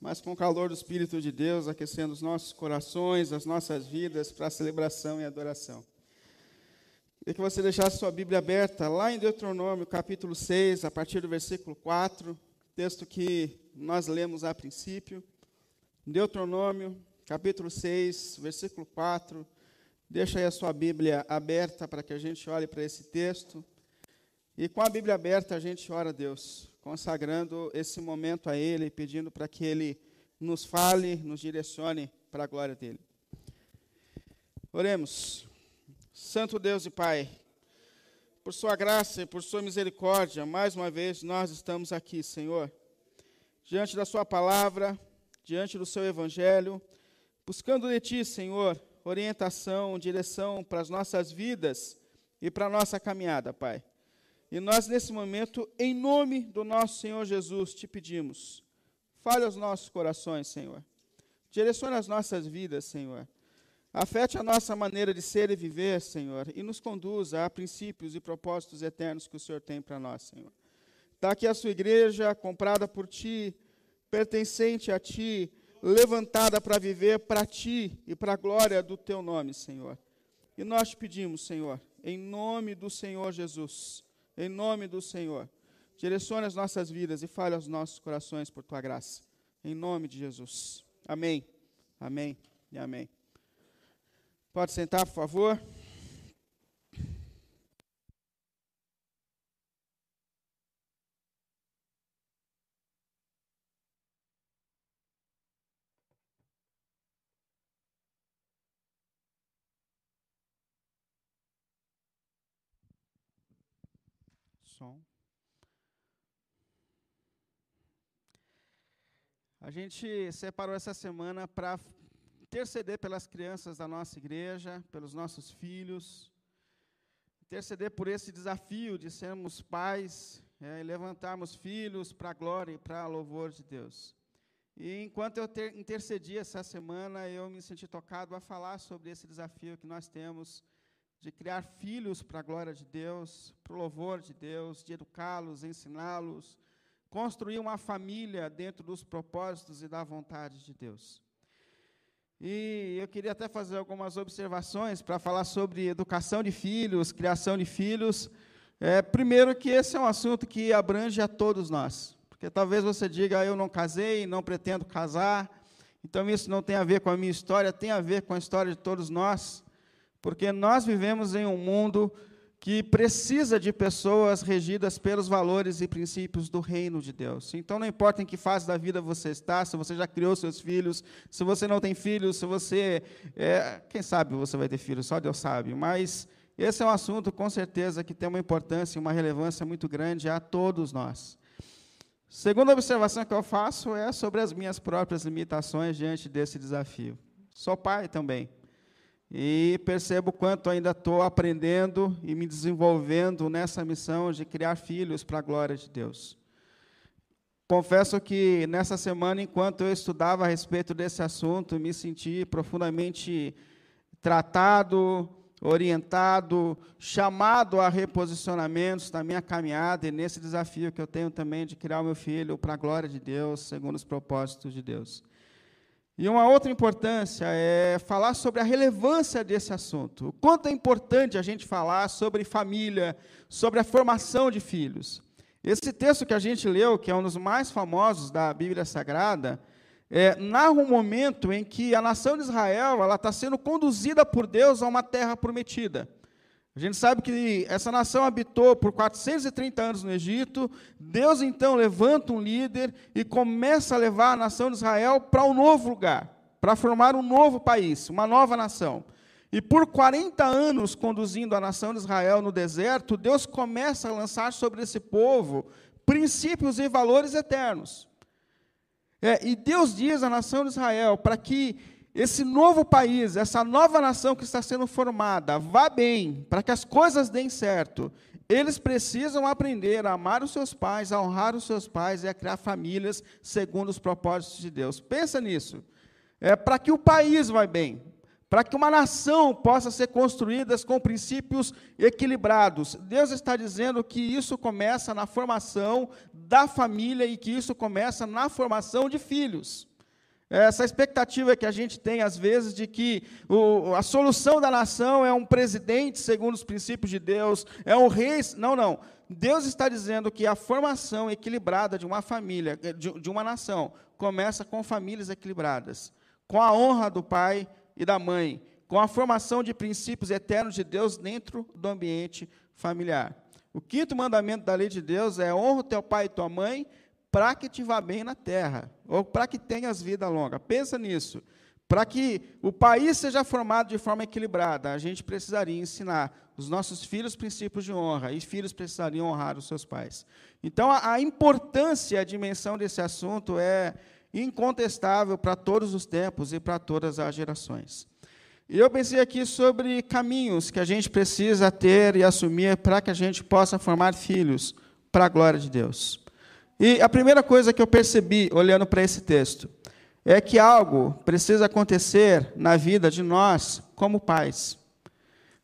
mas com o calor do Espírito de Deus, aquecendo os nossos corações, as nossas vidas para a celebração e adoração. Queria que você deixasse sua Bíblia aberta lá em Deuteronômio, capítulo 6, a partir do versículo 4, texto que nós lemos a princípio. Deuteronômio, capítulo 6, versículo 4. Deixa aí a sua Bíblia aberta para que a gente olhe para esse texto. E com a Bíblia aberta, a gente ora a Deus, consagrando esse momento a Ele, pedindo para que Ele nos fale, nos direcione para a glória dEle. Oremos. Santo Deus e Pai, por Sua graça e por Sua misericórdia, mais uma vez nós estamos aqui, Senhor, diante da Sua palavra, diante do Seu Evangelho, buscando de Ti, Senhor, orientação, direção para as nossas vidas e para a nossa caminhada, Pai. E nós, nesse momento, em nome do nosso Senhor Jesus, te pedimos, fale aos nossos corações, Senhor. Direcione as nossas vidas, Senhor. Afete a nossa maneira de ser e viver, Senhor, e nos conduza a princípios e propósitos eternos que o Senhor tem para nós, Senhor. Está aqui a sua igreja, comprada por Ti, pertencente a Ti, levantada para viver para Ti e para a glória do Teu nome, Senhor. E nós te pedimos, Senhor, em nome do Senhor Jesus, em nome do Senhor, direcione as nossas vidas e fale aos nossos corações por Tua graça. Em nome de Jesus. Amém. Amém e amém. Pode sentar, por favor. Som. A gente separou essa semana para interceder pelas crianças da nossa igreja, pelos nossos filhos, interceder por esse desafio de sermos pais é, e levantarmos filhos para a glória e para a louvor de Deus. E enquanto eu ter, intercedi essa semana, eu me senti tocado a falar sobre esse desafio que nós temos de criar filhos para a glória de Deus, para o louvor de Deus, de educá-los, ensiná-los, construir uma família dentro dos propósitos e da vontade de Deus. E eu queria até fazer algumas observações para falar sobre educação de filhos, criação de filhos. É, primeiro, que esse é um assunto que abrange a todos nós. Porque talvez você diga, eu não casei, não pretendo casar, então isso não tem a ver com a minha história, tem a ver com a história de todos nós. Porque nós vivemos em um mundo que precisa de pessoas regidas pelos valores e princípios do reino de Deus. Então, não importa em que fase da vida você está, se você já criou seus filhos, se você não tem filhos, se você. É, quem sabe você vai ter filhos, só Deus sabe. Mas esse é um assunto, com certeza, que tem uma importância e uma relevância muito grande a todos nós. Segunda observação que eu faço é sobre as minhas próprias limitações diante desse desafio. Sou pai também. E percebo quanto ainda estou aprendendo e me desenvolvendo nessa missão de criar filhos para a glória de Deus. Confesso que nessa semana, enquanto eu estudava a respeito desse assunto, me senti profundamente tratado, orientado, chamado a reposicionamentos na minha caminhada e nesse desafio que eu tenho também de criar o meu filho para a glória de Deus, segundo os propósitos de Deus. E uma outra importância é falar sobre a relevância desse assunto. O quanto é importante a gente falar sobre família, sobre a formação de filhos. Esse texto que a gente leu, que é um dos mais famosos da Bíblia Sagrada, é, narra um momento em que a nação de Israel ela está sendo conduzida por Deus a uma terra prometida. A gente sabe que essa nação habitou por 430 anos no Egito. Deus então levanta um líder e começa a levar a nação de Israel para um novo lugar, para formar um novo país, uma nova nação. E por 40 anos conduzindo a nação de Israel no deserto, Deus começa a lançar sobre esse povo princípios e valores eternos. É, e Deus diz à nação de Israel para que esse novo país, essa nova nação que está sendo formada, vá bem, para que as coisas deem certo, eles precisam aprender a amar os seus pais, a honrar os seus pais e a criar famílias segundo os propósitos de Deus. Pensa nisso. É para que o país vá bem, para que uma nação possa ser construída com princípios equilibrados. Deus está dizendo que isso começa na formação da família e que isso começa na formação de filhos. Essa expectativa que a gente tem, às vezes, de que o, a solução da nação é um presidente segundo os princípios de Deus, é um rei. Não, não. Deus está dizendo que a formação equilibrada de uma família, de, de uma nação, começa com famílias equilibradas, com a honra do pai e da mãe, com a formação de princípios eternos de Deus dentro do ambiente familiar. O quinto mandamento da lei de Deus é honra teu pai e tua mãe para que te vá bem na terra, ou para que tenhas vida longa. Pensa nisso. Para que o país seja formado de forma equilibrada, a gente precisaria ensinar os nossos filhos princípios de honra, e filhos precisariam honrar os seus pais. Então, a, a importância, a dimensão desse assunto é incontestável para todos os tempos e para todas as gerações. E eu pensei aqui sobre caminhos que a gente precisa ter e assumir para que a gente possa formar filhos para a glória de Deus. E a primeira coisa que eu percebi olhando para esse texto é que algo precisa acontecer na vida de nós como pais.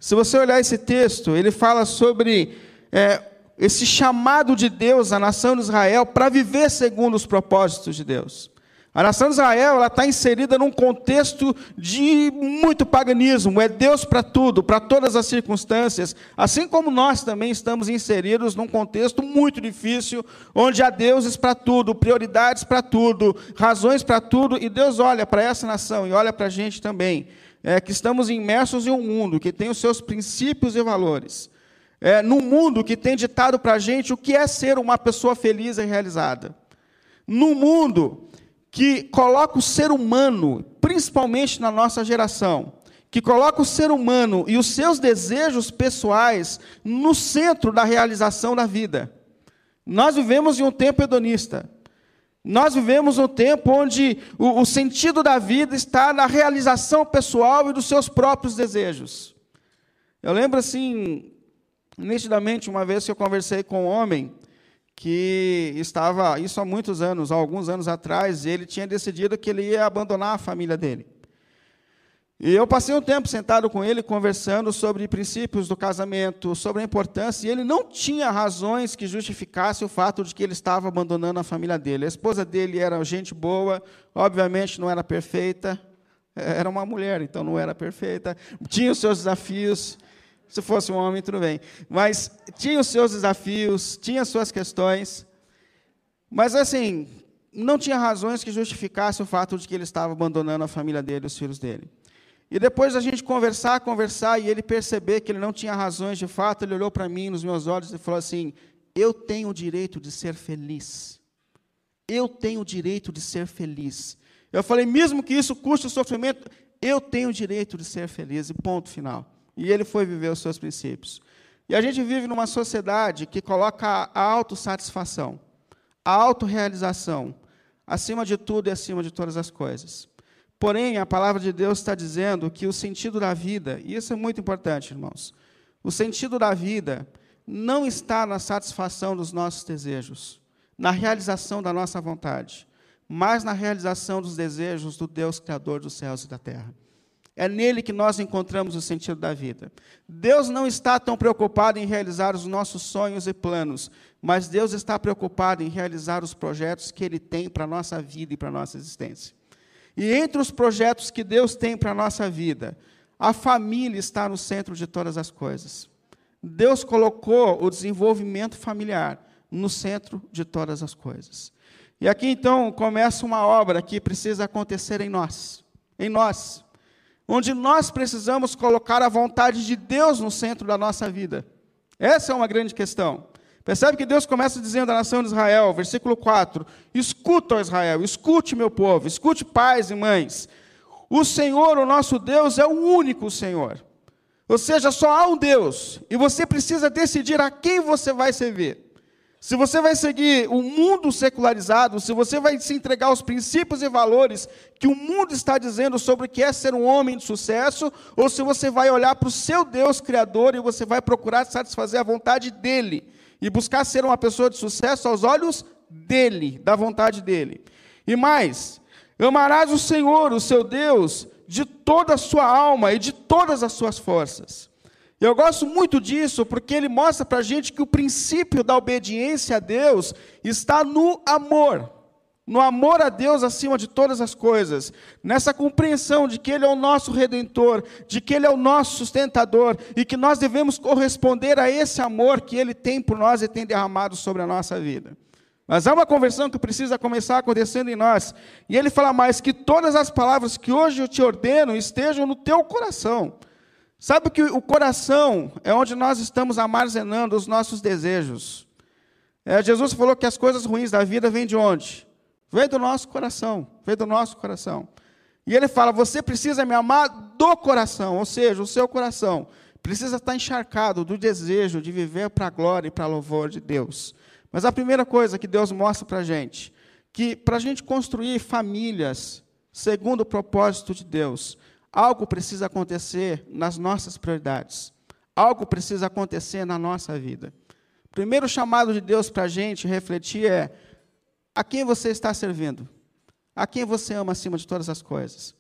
Se você olhar esse texto, ele fala sobre é, esse chamado de Deus à nação de Israel para viver segundo os propósitos de Deus. A nação de Israel está inserida num contexto de muito paganismo, é Deus para tudo, para todas as circunstâncias, assim como nós também estamos inseridos num contexto muito difícil, onde há deuses para tudo, prioridades para tudo, razões para tudo, e Deus olha para essa nação e olha para a gente também, é, que estamos imersos em um mundo que tem os seus princípios e valores, é, num mundo que tem ditado para a gente o que é ser uma pessoa feliz e realizada, num mundo que coloca o ser humano, principalmente na nossa geração, que coloca o ser humano e os seus desejos pessoais no centro da realização da vida. Nós vivemos em um tempo hedonista. Nós vivemos um tempo onde o, o sentido da vida está na realização pessoal e dos seus próprios desejos. Eu lembro assim, nitidamente, uma vez que eu conversei com um homem que estava, isso há muitos anos, há alguns anos atrás, ele tinha decidido que ele ia abandonar a família dele. E eu passei um tempo sentado com ele, conversando sobre princípios do casamento, sobre a importância, e ele não tinha razões que justificassem o fato de que ele estava abandonando a família dele. A esposa dele era gente boa, obviamente não era perfeita, era uma mulher, então não era perfeita, tinha os seus desafios, se fosse um homem, tudo bem. Mas tinha os seus desafios, tinha as suas questões. Mas, assim, não tinha razões que justificassem o fato de que ele estava abandonando a família dele, os filhos dele. E depois a gente conversar, conversar, e ele perceber que ele não tinha razões de fato, ele olhou para mim nos meus olhos e falou assim: Eu tenho o direito de ser feliz. Eu tenho o direito de ser feliz. Eu falei, mesmo que isso custe sofrimento, eu tenho o direito de ser feliz, e ponto final. E ele foi viver os seus princípios. E a gente vive numa sociedade que coloca a autossatisfação, a autorrealização, acima de tudo e acima de todas as coisas. Porém, a palavra de Deus está dizendo que o sentido da vida, e isso é muito importante, irmãos, o sentido da vida não está na satisfação dos nossos desejos, na realização da nossa vontade, mas na realização dos desejos do Deus Criador dos céus e da terra. É nele que nós encontramos o sentido da vida. Deus não está tão preocupado em realizar os nossos sonhos e planos, mas Deus está preocupado em realizar os projetos que Ele tem para a nossa vida e para a nossa existência. E entre os projetos que Deus tem para a nossa vida, a família está no centro de todas as coisas. Deus colocou o desenvolvimento familiar no centro de todas as coisas. E aqui então começa uma obra que precisa acontecer em nós. Em nós onde nós precisamos colocar a vontade de Deus no centro da nossa vida. Essa é uma grande questão. Percebe que Deus começa dizendo à nação de Israel, versículo 4: Escuta, ó Israel, escute, meu povo, escute, pais e mães. O Senhor, o nosso Deus, é o único Senhor. Ou seja, só há um Deus, e você precisa decidir a quem você vai servir. Se você vai seguir o mundo secularizado, se você vai se entregar aos princípios e valores que o mundo está dizendo sobre o que é ser um homem de sucesso, ou se você vai olhar para o seu Deus Criador e você vai procurar satisfazer a vontade dele e buscar ser uma pessoa de sucesso aos olhos dele, da vontade dele. E mais, amarás o Senhor, o seu Deus, de toda a sua alma e de todas as suas forças. Eu gosto muito disso porque ele mostra para a gente que o princípio da obediência a Deus está no amor. No amor a Deus acima de todas as coisas, nessa compreensão de que Ele é o nosso redentor, de que Ele é o nosso sustentador e que nós devemos corresponder a esse amor que Ele tem por nós e tem derramado sobre a nossa vida. Mas há uma conversão que precisa começar acontecendo em nós. E ele fala mais que todas as palavras que hoje eu te ordeno estejam no teu coração. Sabe que o coração é onde nós estamos armazenando os nossos desejos. É, Jesus falou que as coisas ruins da vida vêm de onde? Vem do nosso coração, vem do nosso coração. E ele fala: você precisa me amar do coração, ou seja, o seu coração precisa estar encharcado do desejo de viver para a glória e para a louvor de Deus. Mas a primeira coisa que Deus mostra para a gente, que para a gente construir famílias segundo o propósito de Deus, algo precisa acontecer nas nossas prioridades. Algo precisa acontecer na nossa vida. O primeiro chamado de Deus para a gente refletir é: a quem você está servindo? A quem você ama acima de todas as coisas?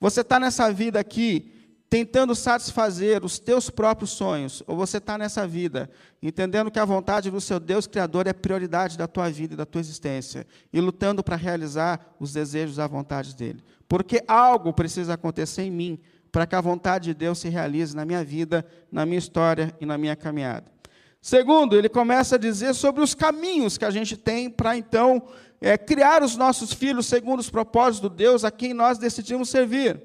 Você está nessa vida aqui tentando satisfazer os teus próprios sonhos, ou você está nessa vida entendendo que a vontade do seu Deus Criador é prioridade da tua vida e da tua existência, e lutando para realizar os desejos e a vontade dele. Porque algo precisa acontecer em mim para que a vontade de Deus se realize na minha vida, na minha história e na minha caminhada. Segundo, ele começa a dizer sobre os caminhos que a gente tem para então é, criar os nossos filhos segundo os propósitos de Deus a quem nós decidimos servir.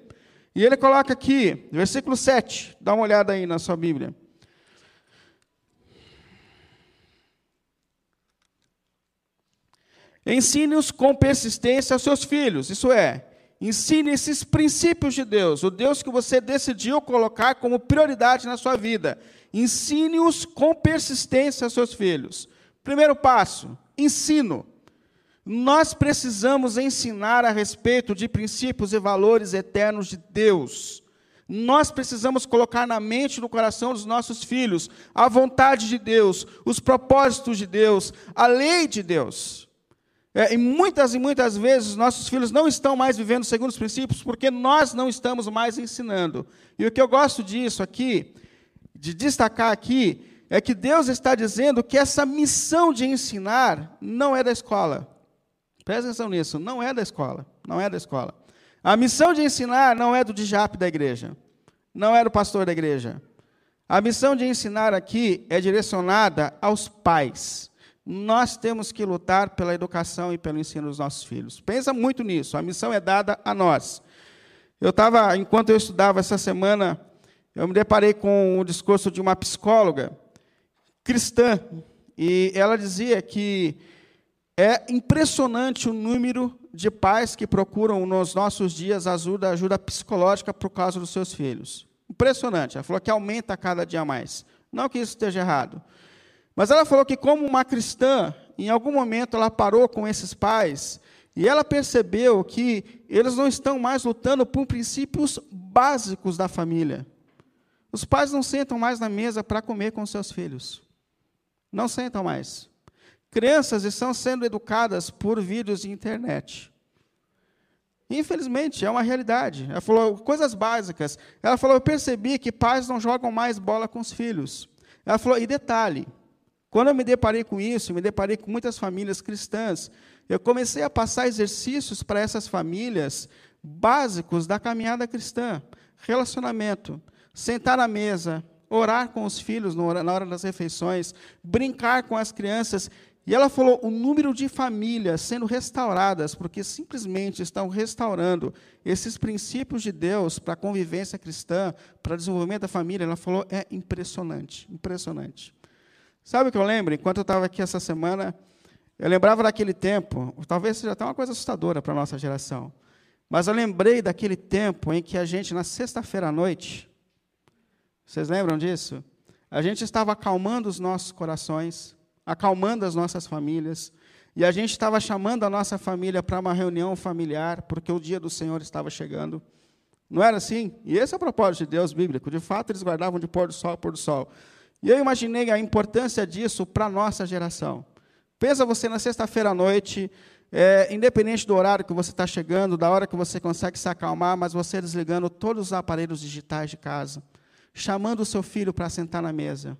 E ele coloca aqui, versículo 7, dá uma olhada aí na sua Bíblia. Ensine-os com persistência aos seus filhos, isso é, ensine esses princípios de Deus, o Deus que você decidiu colocar como prioridade na sua vida. Ensine-os com persistência aos seus filhos. Primeiro passo, ensino. Nós precisamos ensinar a respeito de princípios e valores eternos de Deus. Nós precisamos colocar na mente e no coração dos nossos filhos a vontade de Deus, os propósitos de Deus, a lei de Deus. É, e muitas e muitas vezes nossos filhos não estão mais vivendo segundo os princípios porque nós não estamos mais ensinando. E o que eu gosto disso aqui, de destacar aqui, é que Deus está dizendo que essa missão de ensinar não é da escola. Presta atenção nisso, não é da escola, não é da escola. A missão de ensinar não é do DJAP da igreja, não é do pastor da igreja. A missão de ensinar aqui é direcionada aos pais. Nós temos que lutar pela educação e pelo ensino dos nossos filhos. Pensa muito nisso, a missão é dada a nós. Eu estava, enquanto eu estudava essa semana, eu me deparei com o discurso de uma psicóloga cristã, e ela dizia que é impressionante o número de pais que procuram nos nossos dias ajuda, ajuda psicológica por causa dos seus filhos. Impressionante. Ela falou que aumenta cada dia mais. Não que isso esteja errado. Mas ela falou que, como uma cristã, em algum momento ela parou com esses pais e ela percebeu que eles não estão mais lutando por princípios básicos da família. Os pais não sentam mais na mesa para comer com seus filhos. Não sentam mais. Crianças estão sendo educadas por vídeos de internet. Infelizmente, é uma realidade. Ela falou coisas básicas. Ela falou: Eu percebi que pais não jogam mais bola com os filhos. Ela falou: E detalhe, quando eu me deparei com isso, me deparei com muitas famílias cristãs, eu comecei a passar exercícios para essas famílias básicos da caminhada cristã: relacionamento, sentar na mesa, orar com os filhos na hora das refeições, brincar com as crianças. E ela falou o número de famílias sendo restauradas, porque simplesmente estão restaurando esses princípios de Deus para a convivência cristã, para o desenvolvimento da família. Ela falou é impressionante, impressionante. Sabe o que eu lembro? Enquanto eu estava aqui essa semana, eu lembrava daquele tempo, talvez seja até uma coisa assustadora para a nossa geração, mas eu lembrei daquele tempo em que a gente, na sexta-feira à noite, vocês lembram disso? A gente estava acalmando os nossos corações, acalmando as nossas famílias, e a gente estava chamando a nossa família para uma reunião familiar, porque o dia do Senhor estava chegando. Não era assim? E esse é o propósito de Deus bíblico. De fato, eles guardavam de pôr do sol a pôr do sol. E eu imaginei a importância disso para a nossa geração. Pensa você na sexta-feira à noite, é, independente do horário que você está chegando, da hora que você consegue se acalmar, mas você desligando todos os aparelhos digitais de casa, chamando o seu filho para sentar na mesa,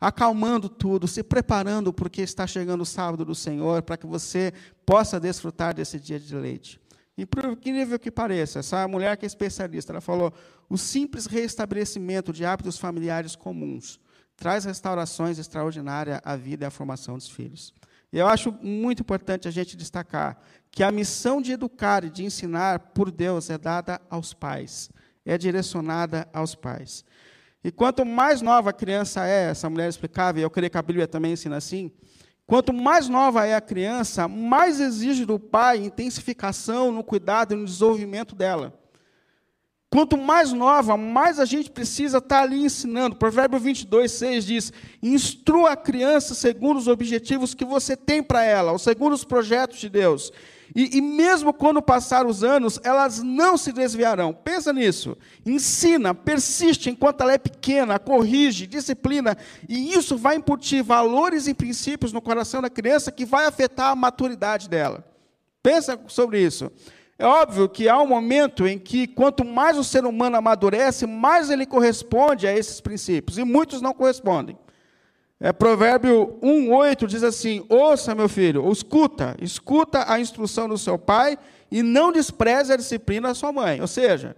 acalmando tudo, se preparando porque está chegando o sábado do Senhor, para que você possa desfrutar desse dia de leite. E incrível que pareça, essa mulher que é especialista, ela falou: o simples reestabelecimento de hábitos familiares comuns traz restaurações extraordinárias à vida e à formação dos filhos. E eu acho muito importante a gente destacar que a missão de educar e de ensinar por Deus é dada aos pais, é direcionada aos pais. E quanto mais nova a criança é, essa mulher explicava, e eu creio que a Bíblia também ensina assim, quanto mais nova é a criança, mais exige do pai intensificação no cuidado e no desenvolvimento dela. Quanto mais nova, mais a gente precisa estar ali ensinando. Provérbio 22, 6 diz: Instrua a criança segundo os objetivos que você tem para ela, ou segundo os projetos de Deus. E, e, mesmo quando passar os anos, elas não se desviarão. Pensa nisso. Ensina, persiste enquanto ela é pequena, corrige, disciplina. E isso vai incutir valores e princípios no coração da criança que vai afetar a maturidade dela. Pensa sobre isso. É óbvio que há um momento em que, quanto mais o ser humano amadurece, mais ele corresponde a esses princípios, e muitos não correspondem. É, Provérbio 1,8 diz assim: Ouça, meu filho, escuta, escuta a instrução do seu pai e não despreze a disciplina da sua mãe. Ou seja,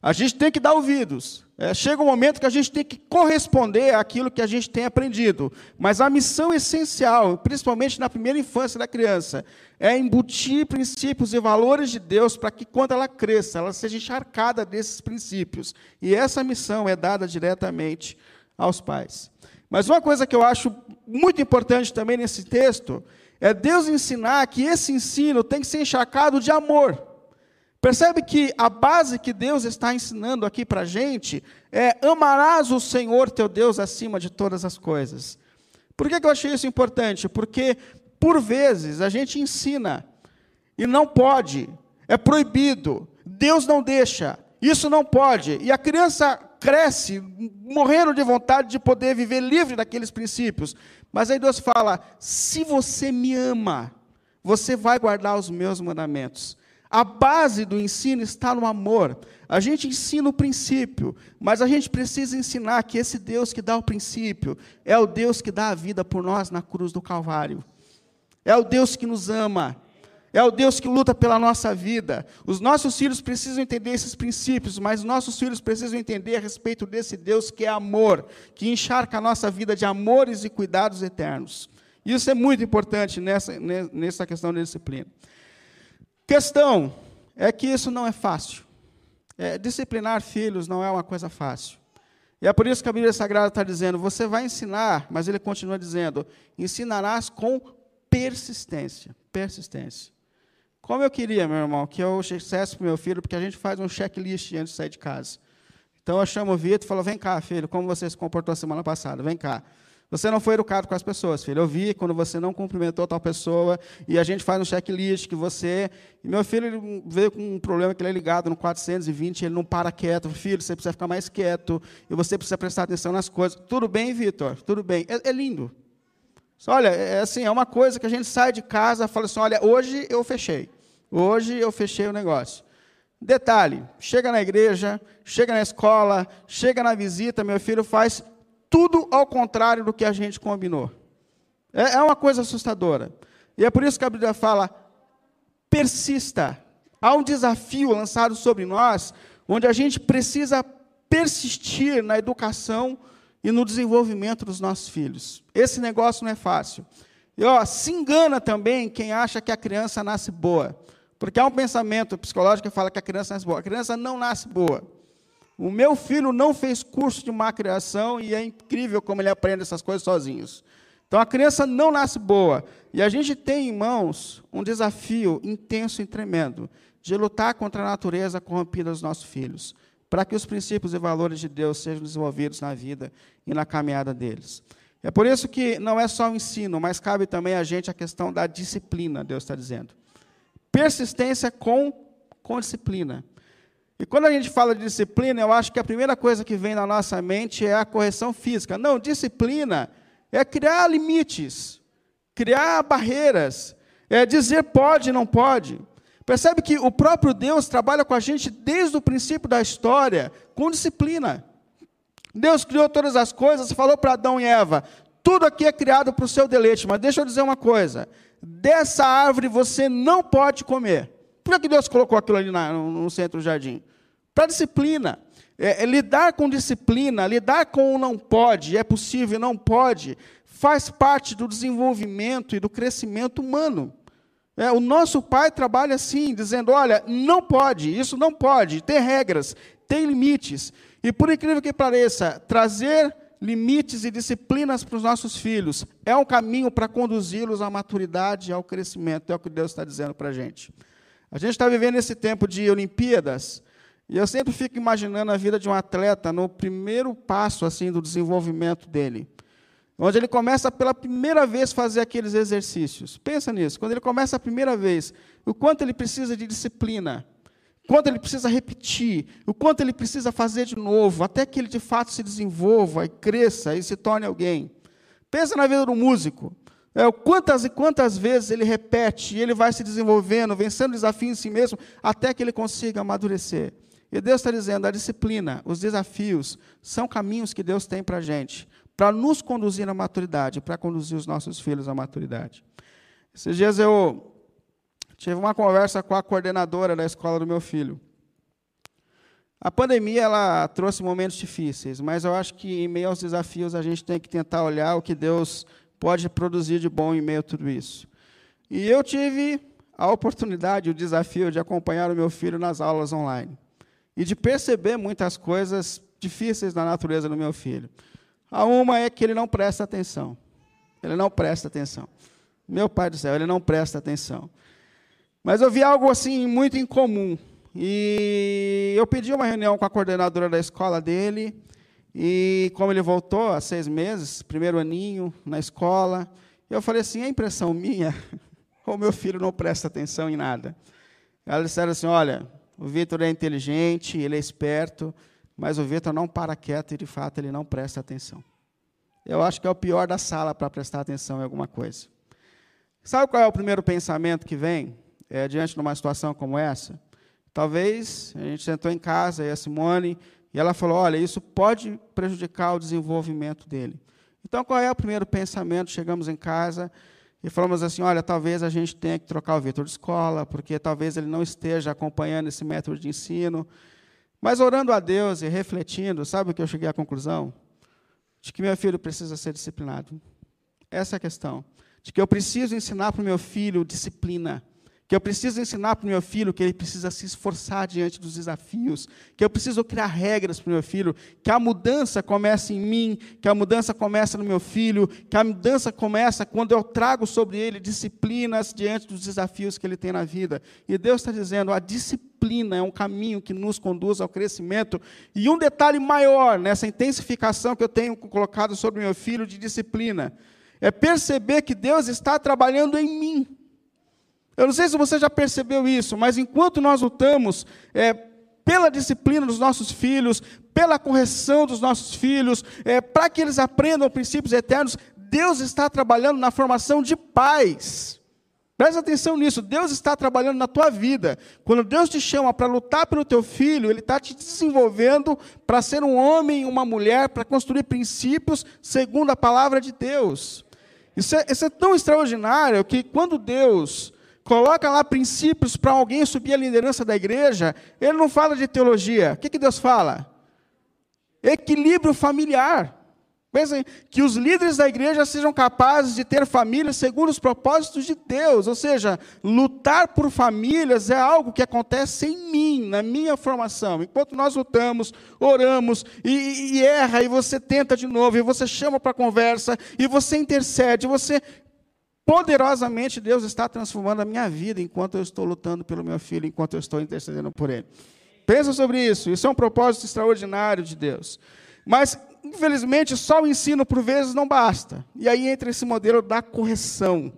a gente tem que dar ouvidos. É, chega um momento que a gente tem que corresponder àquilo que a gente tem aprendido. Mas a missão essencial, principalmente na primeira infância da criança, é embutir princípios e valores de Deus para que, quando ela cresça, ela seja encharcada desses princípios. E essa missão é dada diretamente aos pais. Mas uma coisa que eu acho muito importante também nesse texto é Deus ensinar que esse ensino tem que ser encharcado de amor. Percebe que a base que Deus está ensinando aqui para a gente é amarás o Senhor teu Deus acima de todas as coisas. Por que, que eu achei isso importante? Porque, por vezes, a gente ensina e não pode, é proibido, Deus não deixa, isso não pode, e a criança cresce morrendo de vontade de poder viver livre daqueles princípios. Mas aí Deus fala: se você me ama, você vai guardar os meus mandamentos. A base do ensino está no amor. A gente ensina o princípio, mas a gente precisa ensinar que esse Deus que dá o princípio é o Deus que dá a vida por nós na cruz do Calvário. É o Deus que nos ama. É o Deus que luta pela nossa vida. Os nossos filhos precisam entender esses princípios, mas os nossos filhos precisam entender a respeito desse Deus que é amor, que encharca a nossa vida de amores e cuidados eternos. Isso é muito importante nessa, nessa questão da disciplina. Questão é que isso não é fácil. É, disciplinar filhos não é uma coisa fácil. E é por isso que a Bíblia Sagrada está dizendo: você vai ensinar, mas ele continua dizendo: ensinarás com persistência. Persistência. Como eu queria, meu irmão, que eu dissesse para o meu filho, porque a gente faz um checklist antes de sair de casa. Então eu chamo o Vitor e falo: vem cá, filho, como você se comportou semana passada? Vem cá. Você não foi educado com as pessoas, filho. Eu vi quando você não cumprimentou tal pessoa e a gente faz um checklist que você. E meu filho veio com um problema que ele é ligado no 420, ele não para quieto. Filho, você precisa ficar mais quieto e você precisa prestar atenção nas coisas. Tudo bem, Vitor? Tudo bem. É, é lindo. Olha, é, é assim, é uma coisa que a gente sai de casa e fala assim: olha, hoje eu fechei. Hoje eu fechei o negócio. Detalhe: chega na igreja, chega na escola, chega na visita, meu filho faz tudo ao contrário do que a gente combinou. É, é uma coisa assustadora. E é por isso que a Bíblia fala: persista. Há um desafio lançado sobre nós, onde a gente precisa persistir na educação e no desenvolvimento dos nossos filhos. Esse negócio não é fácil. E ó, se engana também quem acha que a criança nasce boa. Porque há um pensamento psicológico que fala que a criança nasce boa. A criança não nasce boa. O meu filho não fez curso de má criação e é incrível como ele aprende essas coisas sozinhos. Então a criança não nasce boa. E a gente tem em mãos um desafio intenso e tremendo de lutar contra a natureza corrompida dos nossos filhos, para que os princípios e valores de Deus sejam desenvolvidos na vida e na caminhada deles. É por isso que não é só o ensino, mas cabe também a gente a questão da disciplina, Deus está dizendo. Persistência com, com disciplina. E quando a gente fala de disciplina, eu acho que a primeira coisa que vem na nossa mente é a correção física. Não, disciplina é criar limites, criar barreiras, É dizer pode e não pode. Percebe que o próprio Deus trabalha com a gente desde o princípio da história, com disciplina. Deus criou todas as coisas, falou para Adão e Eva: tudo aqui é criado para o seu deleite, mas deixa eu dizer uma coisa: dessa árvore você não pode comer. Por que Deus colocou aquilo ali no, centro do jardim? Para disciplina. É, é, lidar com disciplina, lidar com o não pode, é possível não pode, faz parte do desenvolvimento e do crescimento humano. É, o nosso pai trabalha assim, dizendo: olha, não pode, isso não pode, tem regras, tem limites. E por incrível que pareça, trazer limites e disciplinas para os nossos filhos é um caminho para conduzi-los à maturidade e ao crescimento, é o que Deus está dizendo para a gente. A gente está vivendo esse tempo de Olimpíadas, e eu sempre fico imaginando a vida de um atleta no primeiro passo assim do desenvolvimento dele onde ele começa pela primeira vez fazer aqueles exercícios. Pensa nisso, quando ele começa a primeira vez, o quanto ele precisa de disciplina, o quanto ele precisa repetir, o quanto ele precisa fazer de novo, até que ele de fato se desenvolva e cresça e se torne alguém. Pensa na vida do músico. É, quantas e quantas vezes ele repete e ele vai se desenvolvendo, vencendo desafios em si mesmo, até que ele consiga amadurecer. E Deus está dizendo: a disciplina, os desafios, são caminhos que Deus tem para a gente para nos conduzir à maturidade, para conduzir os nossos filhos à maturidade. Esses dias eu tive uma conversa com a coordenadora da escola do meu filho. A pandemia ela trouxe momentos difíceis, mas eu acho que em meio aos desafios a gente tem que tentar olhar o que Deus pode produzir de bom em meio a tudo isso. E eu tive a oportunidade, o desafio de acompanhar o meu filho nas aulas online e de perceber muitas coisas difíceis na natureza do meu filho. A uma é que ele não presta atenção. Ele não presta atenção. Meu Pai do céu, ele não presta atenção. Mas eu vi algo assim muito incomum. E eu pedi uma reunião com a coordenadora da escola dele. E como ele voltou há seis meses, primeiro aninho na escola, eu falei assim: é impressão minha, ou meu filho não presta atenção em nada. Ela disseram assim: olha, o Vitor é inteligente, ele é esperto, mas o Vitor não para quieto e, de fato, ele não presta atenção. Eu acho que é o pior da sala para prestar atenção em alguma coisa. Sabe qual é o primeiro pensamento que vem é, diante de uma situação como essa? Talvez a gente sentou em casa e a Simone e ela falou: olha, isso pode prejudicar o desenvolvimento dele. Então, qual é o primeiro pensamento? Chegamos em casa e falamos assim: olha, talvez a gente tenha que trocar o Vitor de escola, porque talvez ele não esteja acompanhando esse método de ensino. Mas orando a Deus e refletindo, sabe o que eu cheguei à conclusão? De que meu filho precisa ser disciplinado. Essa é a questão. De que eu preciso ensinar para o meu filho disciplina que eu preciso ensinar para o meu filho que ele precisa se esforçar diante dos desafios, que eu preciso criar regras para o meu filho, que a mudança começa em mim, que a mudança começa no meu filho, que a mudança começa quando eu trago sobre ele disciplinas diante dos desafios que ele tem na vida. E Deus está dizendo, a disciplina é um caminho que nos conduz ao crescimento. E um detalhe maior nessa intensificação que eu tenho colocado sobre o meu filho de disciplina, é perceber que Deus está trabalhando em mim. Eu não sei se você já percebeu isso, mas enquanto nós lutamos é, pela disciplina dos nossos filhos, pela correção dos nossos filhos, é, para que eles aprendam princípios eternos, Deus está trabalhando na formação de pais. Presta atenção nisso, Deus está trabalhando na tua vida. Quando Deus te chama para lutar pelo teu filho, Ele está te desenvolvendo para ser um homem e uma mulher, para construir princípios segundo a palavra de Deus. Isso é, isso é tão extraordinário que quando Deus coloca lá princípios para alguém subir a liderança da igreja, ele não fala de teologia. O que, que Deus fala? Equilíbrio familiar. Pensem que os líderes da igreja sejam capazes de ter famílias segundo os propósitos de Deus, ou seja, lutar por famílias é algo que acontece em mim, na minha formação. Enquanto nós lutamos, oramos e, e erra, e você tenta de novo, e você chama para conversa, e você intercede, você poderosamente Deus está transformando a minha vida enquanto eu estou lutando pelo meu filho, enquanto eu estou intercedendo por ele. Pensa sobre isso, isso é um propósito extraordinário de Deus. Mas, infelizmente, só o ensino por vezes não basta. E aí entra esse modelo da correção.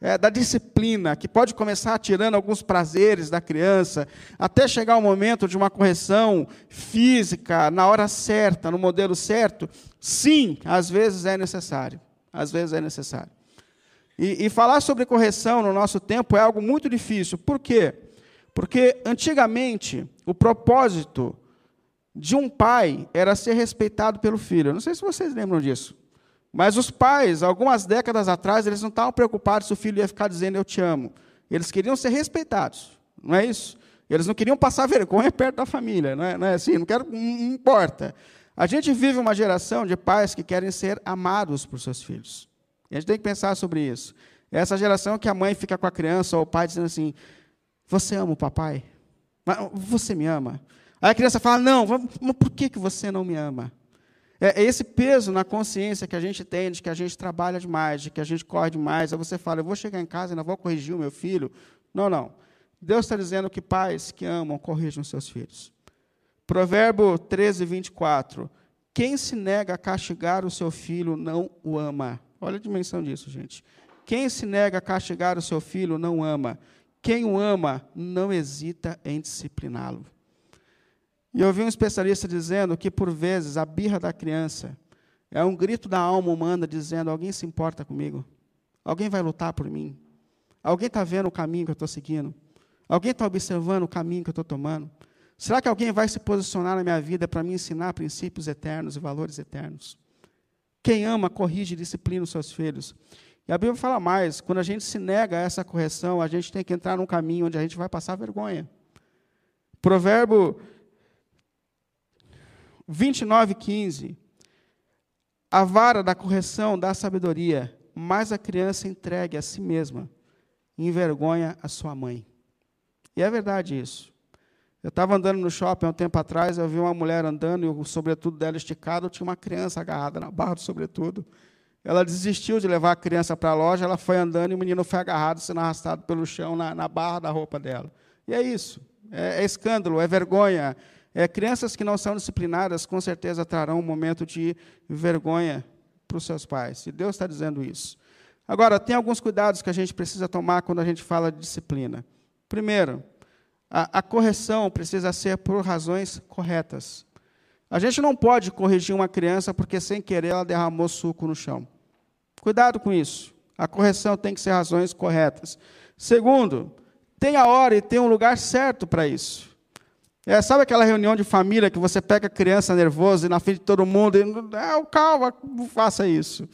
É, da disciplina, que pode começar tirando alguns prazeres da criança, até chegar o momento de uma correção física, na hora certa, no modelo certo, sim, às vezes é necessário. Às vezes é necessário. E, e falar sobre correção no nosso tempo é algo muito difícil. Por quê? Porque antigamente o propósito de um pai era ser respeitado pelo filho. Eu não sei se vocês lembram disso. Mas os pais, algumas décadas atrás, eles não estavam preocupados se o filho ia ficar dizendo eu te amo. Eles queriam ser respeitados, não é isso? Eles não queriam passar vergonha perto da família, não é, não é assim? Não, quero, não importa. A gente vive uma geração de pais que querem ser amados por seus filhos. E a gente tem que pensar sobre isso. Essa geração que a mãe fica com a criança ou o pai dizendo assim: Você ama o papai? Você me ama? Aí a criança fala: Não, mas por que, que você não me ama? É, é esse peso na consciência que a gente tem de que a gente trabalha demais, de que a gente corre demais. Aí você fala: Eu vou chegar em casa e ainda vou corrigir o meu filho. Não, não. Deus está dizendo que pais que amam corrijam seus filhos. Provérbio 13, 24. Quem se nega a castigar o seu filho não o ama. Olha a dimensão disso, gente. Quem se nega a castigar o seu filho não ama. Quem o ama não hesita em discipliná-lo. E eu ouvi um especialista dizendo que, por vezes, a birra da criança é um grito da alma humana dizendo: alguém se importa comigo? Alguém vai lutar por mim? Alguém está vendo o caminho que eu estou seguindo? Alguém está observando o caminho que eu estou tomando? Será que alguém vai se posicionar na minha vida para me ensinar princípios eternos e valores eternos? Quem ama, corrige e disciplina os seus filhos. E a Bíblia fala mais: quando a gente se nega a essa correção, a gente tem que entrar num caminho onde a gente vai passar vergonha. Provérbio 29, 15. A vara da correção dá sabedoria, mas a criança entregue a si mesma envergonha a sua mãe. E é verdade isso. Eu estava andando no shopping há um tempo atrás, eu vi uma mulher andando e o sobretudo dela esticado, tinha uma criança agarrada na barra do sobretudo. Ela desistiu de levar a criança para a loja, ela foi andando e o menino foi agarrado, sendo arrastado pelo chão na, na barra da roupa dela. E é isso. É, é escândalo, é vergonha. É, crianças que não são disciplinadas, com certeza trarão um momento de vergonha para os seus pais. E Deus está dizendo isso. Agora, tem alguns cuidados que a gente precisa tomar quando a gente fala de disciplina. Primeiro, a, a correção precisa ser por razões corretas. A gente não pode corrigir uma criança porque, sem querer, ela derramou suco no chão. Cuidado com isso. A correção tem que ser razões corretas. Segundo, tem a hora e tem um lugar certo para isso. É, sabe aquela reunião de família que você pega a criança nervosa e na frente de todo mundo e é, calma, não faça isso.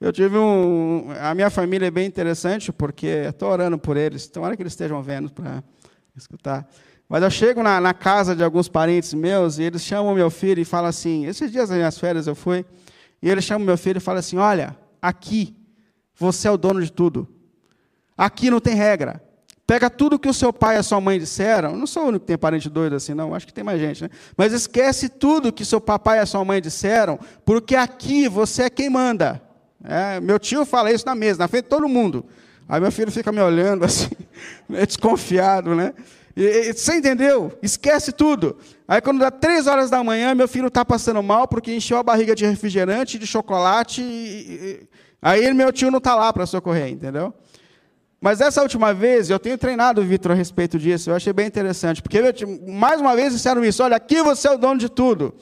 Eu tive um. A minha família é bem interessante, porque estou orando por eles, tomara que eles estejam vendo para escutar. Mas eu chego na, na, casa de alguns parentes meus e eles chamam meu filho e falam assim: esses dias das minhas férias eu fui, e eles chamam meu filho e falam assim: olha, aqui você é o dono de tudo. Aqui não tem regra. Pega tudo que o seu pai e a sua mãe disseram. Não sou o único que tem parente doido assim, não. Acho que tem mais gente, né? Mas esquece tudo que seu papai e a sua mãe disseram, porque aqui você é quem manda. É, meu tio fala isso na mesa, na frente de todo mundo. Aí meu filho fica me olhando assim, desconfiado, né? E, você entendeu? Esquece tudo. Aí quando dá três horas da manhã, meu filho está passando mal porque encheu a barriga de refrigerante, de chocolate. E, aí meu tio não está lá para socorrer, entendeu? Mas essa última vez, eu tenho treinado o Vitor a respeito disso, eu achei bem interessante, porque mais uma vez disseram isso: olha, aqui você é o dono de tudo.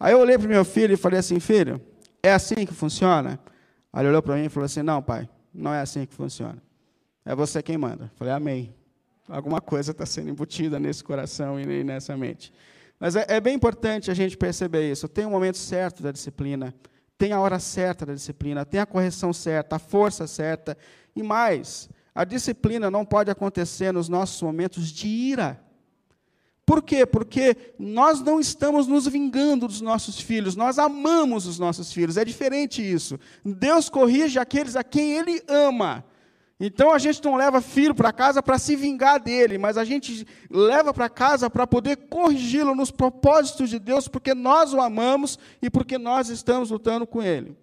Aí eu olhei para o meu filho e falei assim: filho, é assim que funciona? Aí ele olhou para mim e falou assim: não, pai, não é assim que funciona. É você quem manda. Falei: amém. Alguma coisa está sendo embutida nesse coração e nessa mente. Mas é, é, bem importante a gente perceber isso. Tem o um momento certo da disciplina, tem a hora certa da disciplina, tem a correção certa, a força certa. E mais, a disciplina não pode acontecer nos nossos momentos de ira. Por quê? Porque nós não estamos nos vingando dos nossos filhos, nós amamos os nossos filhos. É diferente isso. Deus corrige aqueles a quem Ele ama. Então a gente não leva filho para casa para se vingar dele, mas a gente leva para casa para poder corrigi-lo nos propósitos de Deus, porque nós o amamos e porque nós estamos lutando com ele.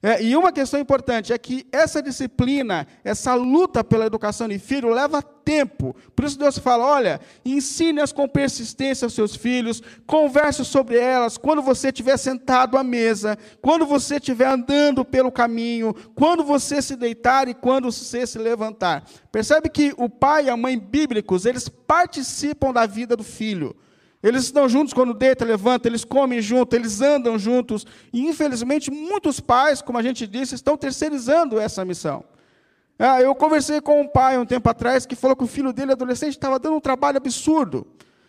É, e uma questão importante é que essa disciplina, essa luta pela educação de filho, leva tempo. Por isso Deus fala: olha, ensine-as com persistência aos seus filhos, converse sobre elas quando você estiver sentado à mesa, quando você estiver andando pelo caminho, quando você se deitar e quando você se levantar. Percebe que o pai e a mãe bíblicos, eles participam da vida do filho. Eles estão juntos quando deita, levanta, eles comem juntos, eles andam juntos. E, infelizmente, muitos pais, como a gente disse, estão terceirizando essa missão. Ah, eu conversei com um pai um tempo atrás que falou que o filho dele, adolescente, estava dando um trabalho absurdo.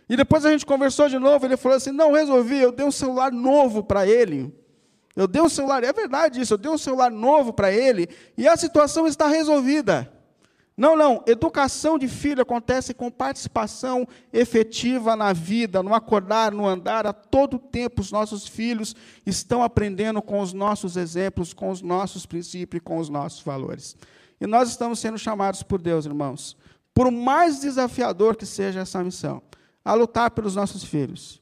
E depois a gente conversou de novo, ele falou assim: não, resolvi, eu dei um celular novo para ele. Eu dei um celular, é verdade isso, eu dei um celular novo para ele, e a situação está resolvida. Não, não, educação de filho acontece com participação efetiva na vida, no acordar, no andar, a todo tempo os nossos filhos estão aprendendo com os nossos exemplos, com os nossos princípios com os nossos valores. E nós estamos sendo chamados por Deus, irmãos, por mais desafiador que seja essa missão, a lutar pelos nossos filhos,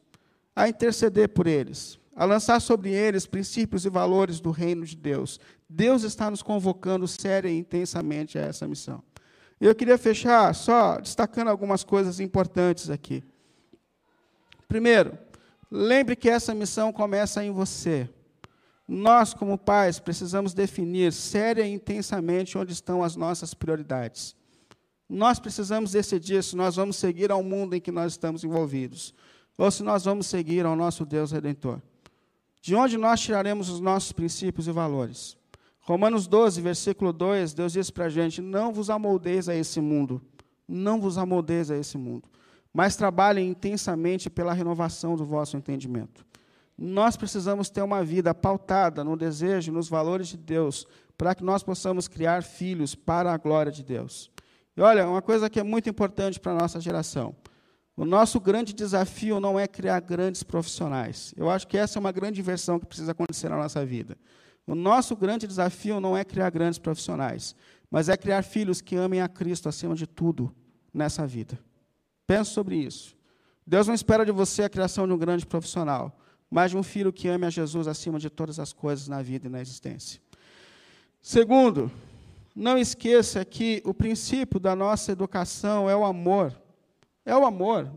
a interceder por eles, a lançar sobre eles princípios e valores do reino de Deus. Deus está nos convocando séria e intensamente a essa missão. Eu queria fechar só destacando algumas coisas importantes aqui. Primeiro, lembre que essa missão começa em você. Nós, como pais, precisamos definir séria e intensamente onde estão as nossas prioridades. Nós precisamos decidir se nós vamos seguir ao mundo em que nós estamos envolvidos, ou se nós vamos seguir ao nosso Deus Redentor. De onde nós tiraremos os nossos princípios e valores? Romanos 12, versículo 2, Deus diz para a gente: Não vos amoldeis a esse mundo, não vos amoldeis a esse mundo, mas trabalhem intensamente pela renovação do vosso entendimento. Nós precisamos ter uma vida pautada no desejo, nos valores de Deus, para que nós possamos criar filhos para a glória de Deus. E olha, uma coisa que é muito importante para a nossa geração. O nosso grande desafio não é criar grandes profissionais. Eu acho que essa é uma grande inversão que precisa acontecer na nossa vida. O nosso grande desafio não é criar grandes profissionais, mas é criar filhos que amem a Cristo acima de tudo nessa vida. Pense sobre isso. Deus não espera de você a criação de um grande profissional, mas de um filho que ame a Jesus acima de todas as coisas na vida e na existência. Segundo, não esqueça que o princípio da nossa educação é o amor. É o amor.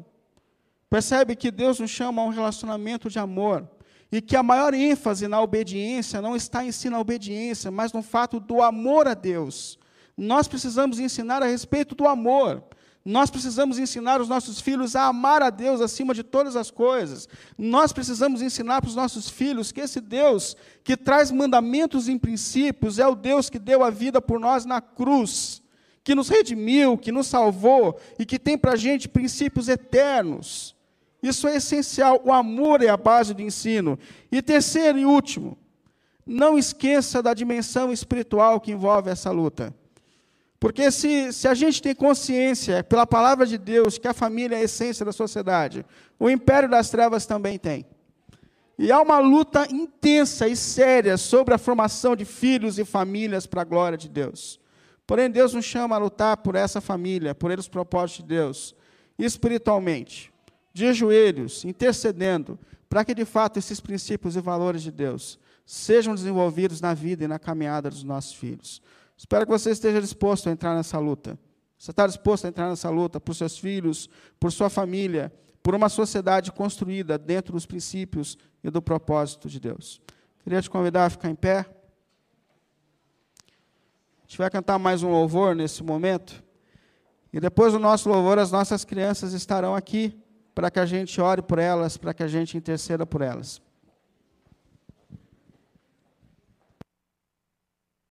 Percebe que Deus nos chama a um relacionamento de amor e que a maior ênfase na obediência não está em si na obediência, mas no fato do amor a Deus. Nós precisamos ensinar a respeito do amor. Nós precisamos ensinar os nossos filhos a amar a Deus acima de todas as coisas. Nós precisamos ensinar para os nossos filhos que esse Deus que traz mandamentos e princípios é o Deus que deu a vida por nós na cruz, que nos redimiu, que nos salvou e que tem para a gente princípios eternos. Isso é essencial. O amor é a base do ensino. E terceiro e último, não esqueça da dimensão espiritual que envolve essa luta. Porque se, se a gente tem consciência, pela palavra de Deus, que a família é a essência da sociedade, o império das trevas também tem. E há uma luta intensa e séria sobre a formação de filhos e famílias para a glória de Deus. Porém, Deus nos chama a lutar por essa família, por os propósitos de Deus, espiritualmente de joelhos, intercedendo, para que de fato esses princípios e valores de Deus sejam desenvolvidos na vida e na caminhada dos nossos filhos. Espero que você esteja disposto a entrar nessa luta. Você está disposto a entrar nessa luta por seus filhos, por sua família, por uma sociedade construída dentro dos princípios e do propósito de Deus. Queria te convidar a ficar em pé. A gente vai cantar mais um louvor nesse momento. E depois do nosso louvor, as nossas crianças estarão aqui para que a gente ore por elas, para que a gente interceda por elas.